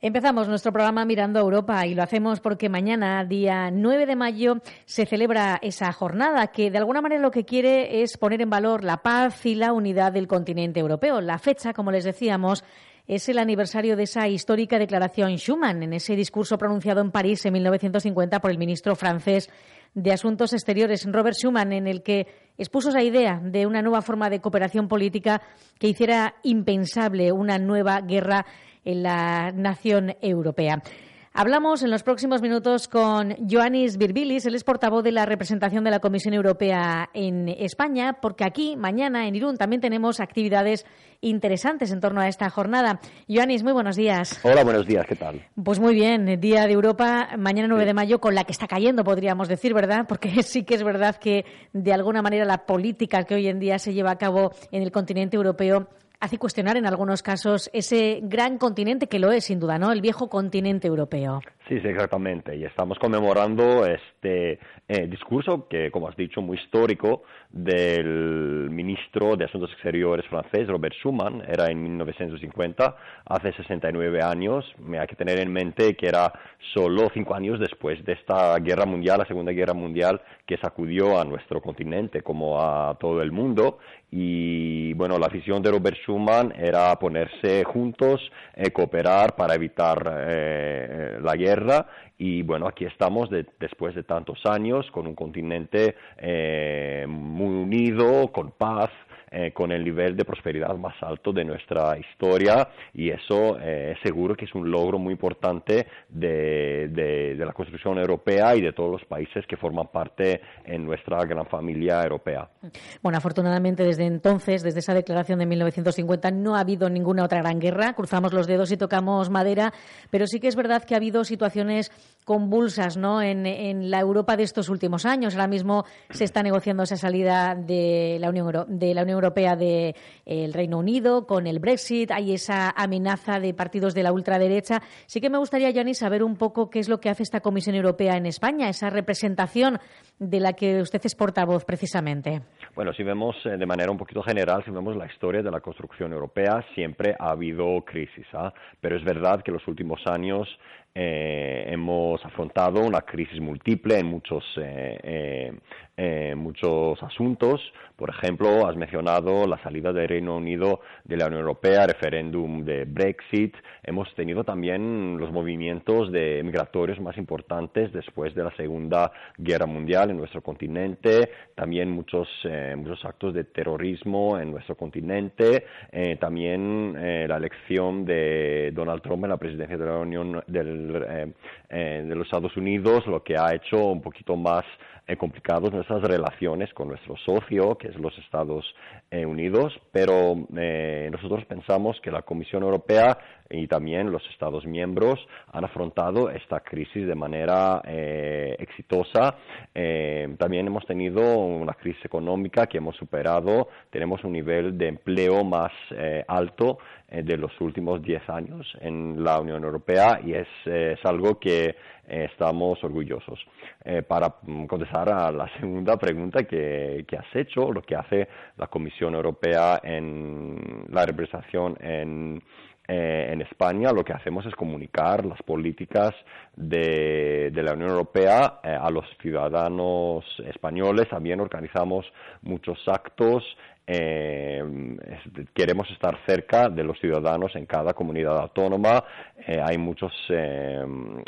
Empezamos nuestro programa mirando a Europa y lo hacemos porque mañana, día 9 de mayo, se celebra esa jornada que de alguna manera lo que quiere es poner en valor la paz y la unidad del continente europeo. La fecha, como les decíamos, es el aniversario de esa histórica declaración Schuman, en ese discurso pronunciado en París en 1950 por el ministro francés de Asuntos Exteriores, Robert Schuman, en el que expuso esa idea de una nueva forma de cooperación política que hiciera impensable una nueva guerra en la nación europea. Hablamos en los próximos minutos con Joannis Virbilis, él es portavoz de la representación de la Comisión Europea en España, porque aquí, mañana, en Irún, también tenemos actividades interesantes en torno a esta jornada. Joannis, muy buenos días. Hola, buenos días, ¿qué tal? Pues muy bien, Día de Europa, mañana 9 de mayo, con la que está cayendo, podríamos decir, ¿verdad? Porque sí que es verdad que, de alguna manera, la política que hoy en día se lleva a cabo en el continente europeo hace cuestionar en algunos casos ese gran continente que lo es, sin duda, ¿no? El viejo continente europeo. Sí, sí, exactamente. Y estamos conmemorando este eh, discurso que, como has dicho, muy histórico del ministro de Asuntos Exteriores francés, Robert Schuman. Era en 1950, hace 69 años. Hay que tener en mente que era solo cinco años después de esta guerra mundial, la Segunda Guerra Mundial, que sacudió a nuestro continente como a todo el mundo. Y bueno, la visión de Robert Schuman era ponerse juntos, eh, cooperar para evitar eh, la guerra y bueno, aquí estamos después de tantos años con un continente eh, muy unido, con paz, eh, con el nivel de prosperidad más alto de nuestra historia y eso eh, seguro que es un logro muy importante de, de, la construcción europea y de todos los países que forman parte en nuestra gran familia europea. Bueno, afortunadamente desde entonces, desde esa declaración de 1950, no ha habido ninguna otra gran guerra. Cruzamos los dedos y tocamos madera, pero sí que es verdad que ha habido situaciones convulsas ¿no? en, en la Europa de estos últimos años. Ahora mismo se está negociando esa salida de la Unión, de la Unión Europea del el Reino Unido, con el Brexit, hay esa amenaza de partidos de la ultraderecha. Sí que me gustaría, Johnny, saber un poco qué es lo que hace esta Comisión Europea en España, esa representación de la que usted es portavoz precisamente. Bueno, si vemos eh, de manera un poquito general, si vemos la historia de la construcción europea, siempre ha habido crisis, ¿ah? pero es verdad que en los últimos años eh, hemos afrontado una crisis múltiple en muchos, eh, eh, muchos asuntos. Por ejemplo, has mencionado la salida del Reino Unido de la Unión Europea, referéndum de Brexit. Hemos tenido también los movimientos de migratorios más importantes después de la Segunda Guerra Mundial en nuestro continente. También muchos, muchos actos de terrorismo en nuestro continente. también la elección de Donald Trump en la presidencia de la Unión del eh, eh, de los Estados Unidos, lo que ha hecho un poquito más eh, complicadas nuestras relaciones con nuestro socio, que es los Estados Unidos, pero nosotros pensamos que la Comisión Europea y también los Estados miembros han afrontado esta crisis de manera exitosa. también hemos tenido una crisis económica que hemos superado, tenemos un nivel de empleo más alto de los últimos 10 años en la Unión Europea y es es algo que eh, estamos orgullosos. Eh, para contestar a la segunda pregunta que, has hecho, lo que hace la Comisión Europea en la representación en, eh, en España lo que hacemos es comunicar las políticas de, la Unión Europea a los ciudadanos españoles. También organizamos muchos actos eh, queremos estar cerca de los ciudadanos en cada comunidad autónoma. Eh, hay muchos, eh,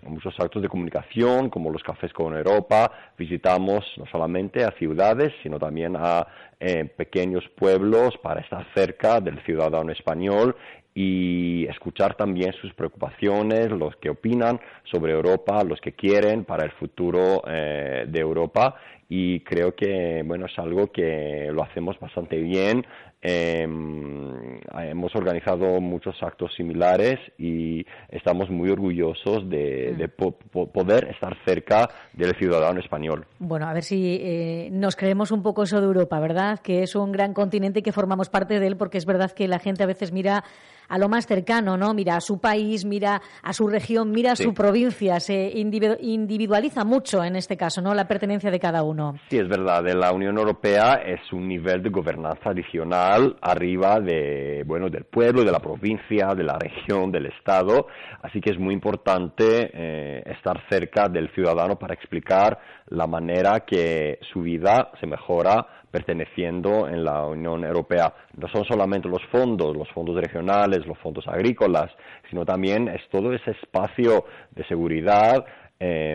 muchos actos de comunicación, como los cafés con Europa. Visitamos no solamente a ciudades, sino también a eh, pequeños pueblos para estar cerca del ciudadano español y escuchar también sus preocupaciones, los que opinan sobre Europa, los que quieren para el futuro eh, de Europa y creo que bueno es algo que lo hacemos bastante bien em, hemos organizado muchos actos similares y estamos muy orgullosos de, mm. poder estar cerca del ciudadano español. Bueno, a ver si eh, nos creemos un poco eso de Europa, ¿verdad? Que es un gran continente y que formamos parte de él, porque es verdad que la gente a veces mira a lo más cercano, ¿no? Mira a su país, mira a su región, mira a su provincia, se individualiza mucho en este caso, ¿no? La pertenencia de cada uno. no. Sí, es verdad. La Unión Europea es un nivel de gobernanza adicional arriba de, bueno, del pueblo, de la provincia, de la región, del Estado. Así que es muy importante eh, estar cerca del ciudadano para explicar la manera que su vida se mejora perteneciendo en la Unión Europea. No son solamente los fondos, los fondos regionales, los fondos agrícolas, sino también es todo ese espacio de seguridad, eh,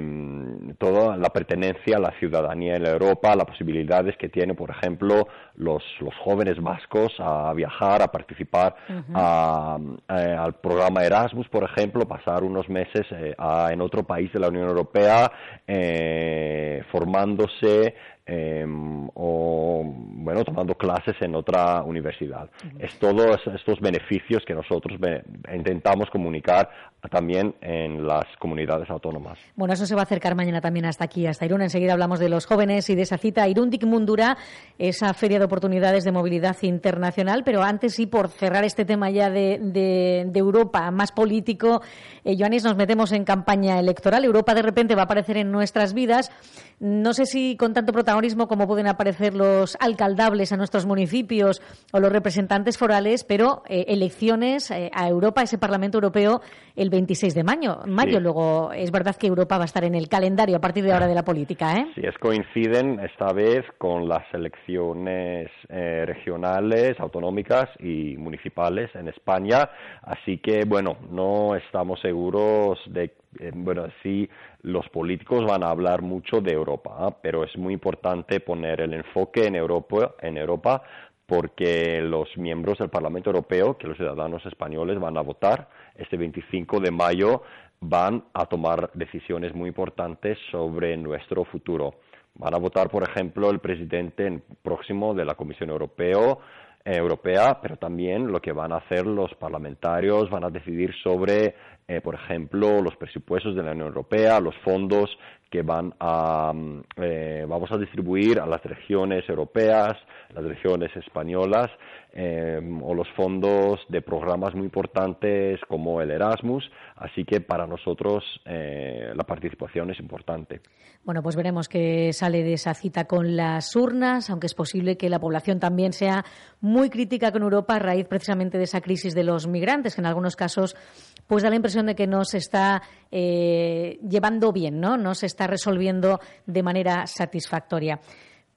toda la pertenencia a la ciudadanía en la Europa, las posibilidades que tienen, por ejemplo, los, los jóvenes vascos a viajar, a participar eh, al programa Erasmus, por ejemplo, pasar unos meses eh, en otro país de la Unión Europea eh, formándose Em, o bueno tomando clases en otra universidad. Es todos estos beneficios que nosotros intentamos comunicar también en las comunidades autónomas. Bueno, eso se va a acercar mañana también hasta aquí, hasta Irún. Enseguida hablamos de los jóvenes y de esa cita Irundik Mundura, esa feria de oportunidades de movilidad internacional. Pero antes sí, por cerrar este tema ya de, de, Europa más político, eh, Joanis, nos metemos en campaña electoral. Europa de repente va a aparecer en nuestras vidas. No sé si con tanto protagonismo como pueden aparecer los alcaldables a nuestros municipios o los representantes forales, pero eh, elecciones eh, a Europa, ese Parlamento Europeo, el 26 de mayo. mayo. Luego, es verdad que Europa va a estar en el calendario a partir de ahora de la política. ¿eh? Sí, es coinciden esta vez con las elecciones eh, regionales, autonómicas y municipales en España. Así que, bueno, no estamos seguros de bueno, sí, los políticos van a hablar mucho de Europa, pero es muy importante poner el enfoque en Europa, en Europa porque los miembros del Parlamento Europeo, que los ciudadanos españoles van a votar este 25 de mayo, van a tomar decisiones muy importantes sobre nuestro futuro. Van a votar, por ejemplo, el presidente próximo de la Comisión Europea, Europea, pero también lo que van a hacer los parlamentarios, van a decidir sobre eh, por ejemplo, los presupuestos de la Unión Europea, los fondos que van a, mm, eh, vamos a distribuir a las regiones europeas, las regiones españolas, eh, o los fondos de programas muy importantes como el Erasmus. Así que para nosotros la participación es importante. Bueno, pues veremos qué sale de esa cita con las urnas, aunque es posible que la población también sea muy crítica con Europa a raíz precisamente de esa crisis de los migrantes, que en algunos casos pues da la impresión de que no se está eh, llevando bien, ¿no? No se está resolviendo de manera satisfactoria.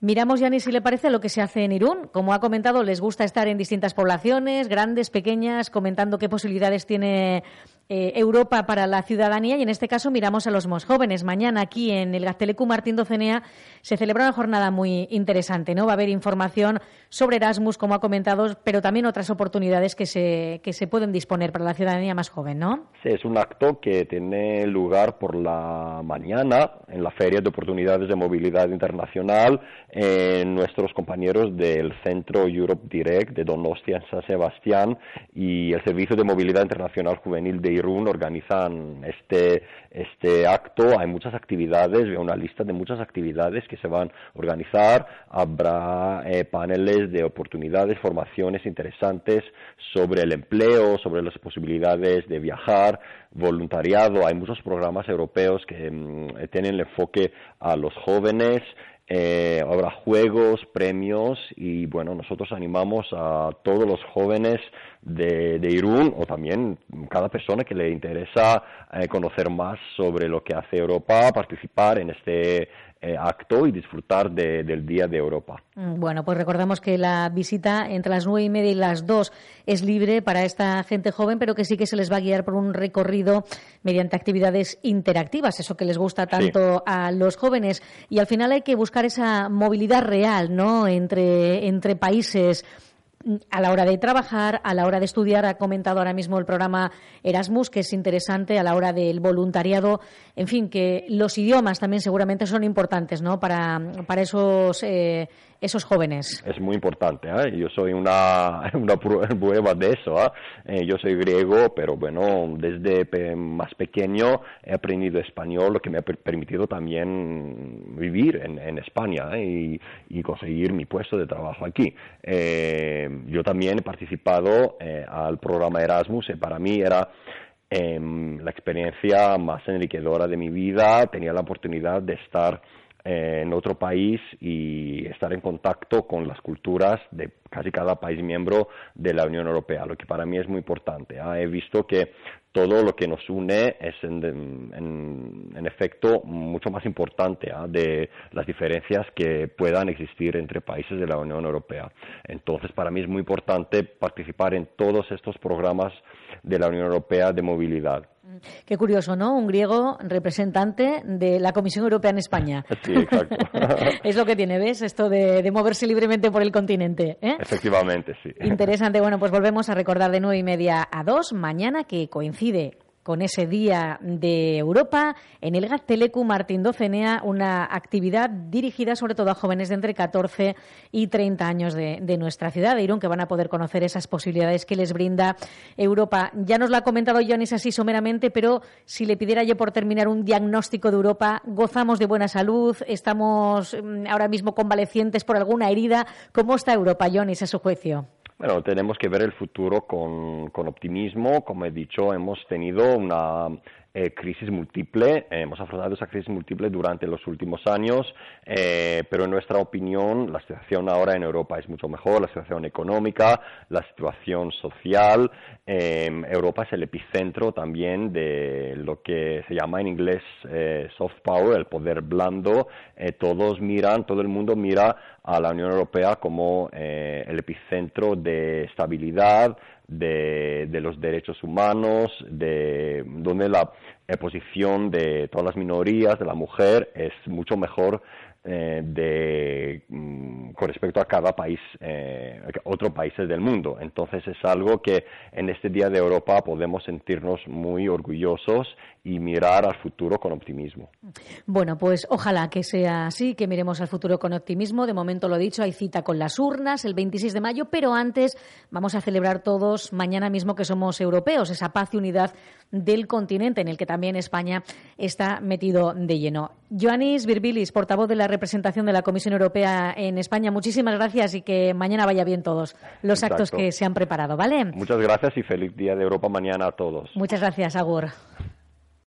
Miramos, Yanis, si le parece, lo que se hace en Irún. Como ha comentado, les gusta estar en distintas poblaciones, grandes, pequeñas, comentando qué posibilidades tiene eh, Europa para la ciudadanía y en este caso miramos a los más jóvenes. Mañana aquí en el Gaztelecu Martín Docenea se celebra una jornada muy interesante, ¿no? Va a haber información sobre Erasmus, como ha comentado, pero también otras oportunidades que se, que se pueden disponer para la ciudadanía más joven, ¿no? Sí, es un acto que tiene lugar por la mañana en la Feria de Oportunidades de Movilidad Internacional en nuestros compañeros del Centro Europe Direct de Donostia en San Sebastián y el Servicio de Movilidad Internacional Juvenil de Organizan este, este acto. Hay muchas actividades, veo una lista de muchas actividades que se van a organizar. Habrá eh, paneles de oportunidades, formaciones interesantes sobre el empleo, sobre las posibilidades de viajar, voluntariado. Hay muchos programas europeos que mm, tienen el enfoque a los jóvenes. Eh, habrá juegos, premios y bueno, nosotros animamos a todos los jóvenes de, de Irún o también cada persona que le interesa eh, conocer más sobre lo que hace Europa, participar en este eh, acto y disfrutar del Día de Europa. Mm, bueno, pues recordamos que la visita entre las nueve y media y las dos es libre para esta gente joven, pero que sí que se les va a guiar por un recorrido mediante actividades interactivas, eso que les gusta tanto a los jóvenes. Y al final hay que buscar esa movilidad real, ¿no? Entre, entre países a la hora de trabajar, a la hora de estudiar, ha comentado ahora mismo el programa Erasmus, que es interesante, a la hora del voluntariado, en fin, que los idiomas también seguramente son importantes, ¿no? Para, para esos eh, esos jóvenes? Es muy importante. ¿eh? Yo soy una, una prueba de eso. ¿eh? ¿eh? yo soy griego, pero bueno, desde más pequeño he aprendido español, lo que me ha permitido también vivir en, en España y, y, conseguir mi puesto de trabajo aquí. Eh, yo también he participado al programa Erasmus y para mí era em, la experiencia más enriquecedora de mi vida. Tenía la oportunidad de estar eh, en otro país y estar en contacto con las culturas de casi cada país miembro de la Unión Europea, lo que para mí es muy importante. ¿ah? He visto que todo lo que nos une es en, efecto mucho más importante ¿ah? de las diferencias que puedan existir entre países de la Unión Europea. Entonces, para mí es muy importante participar en todos estos programas de la Unión Europea de movilidad. Qué curioso, ¿no? Un griego representante de la Comisión Europea en España. Sí, exacto. es lo que tiene, ¿ves? Esto de, moverse libremente por el continente. ¿eh? Efectivamente, sí. Interesante. Bueno, pues volvemos a recordar de nueve y media a dos mañana, que coincide con ese Día de Europa en el GAT Telecu Martín Docenea, una actividad dirigida sobre todo a jóvenes de entre 14 y 30 años de, nuestra ciudad de Irún, que van a poder conocer esas posibilidades que les brinda Europa. Ya nos lo ha comentado Jonis así someramente, pero si le pidiera yo por terminar un diagnóstico de Europa, gozamos de buena salud, estamos mm, ahora mismo convalecientes por alguna herida. ¿Cómo está Europa, Jonis, a su juicio? Bueno, tenemos que ver el futuro con, con optimismo. Como he dicho, hemos tenido una eh, crisis múltiple, hemos afrontado esa crisis múltiple durante los últimos años, eh, pero en nuestra opinión la situación ahora en Europa es mucho mejor, la situación económica, la situación social. Em, Europa es el epicentro también de lo que se llama en inglés eh, soft power, el poder blando. todos miran, todo el mundo mira a la Unión Europea como el epicentro de estabilidad, de, los derechos humanos, de donde la posición de todas las minorías, de la mujer, es mucho mejor eh, de, mm, con respecto a cada país, eh, otros países del mundo. Entonces es algo que en este Día de Europa podemos sentirnos muy orgullosos y mirar al futuro con optimismo. Bueno, pues ojalá que sea así, que miremos al futuro con optimismo. De momento lo he dicho, hay cita con las urnas el 26 de mayo, pero antes vamos a celebrar todos mañana mismo que somos europeos, esa paz y unidad del continente en el que también España está metido de lleno. Joanis Virbilis, portavoz de la representación de la Comisión Europea en España, muchísimas gracias y que mañana vaya bien todos los actos que se han preparado, ¿vale? Muchas gracias y feliz Día de Europa mañana a todos. Muchas gracias, Agur.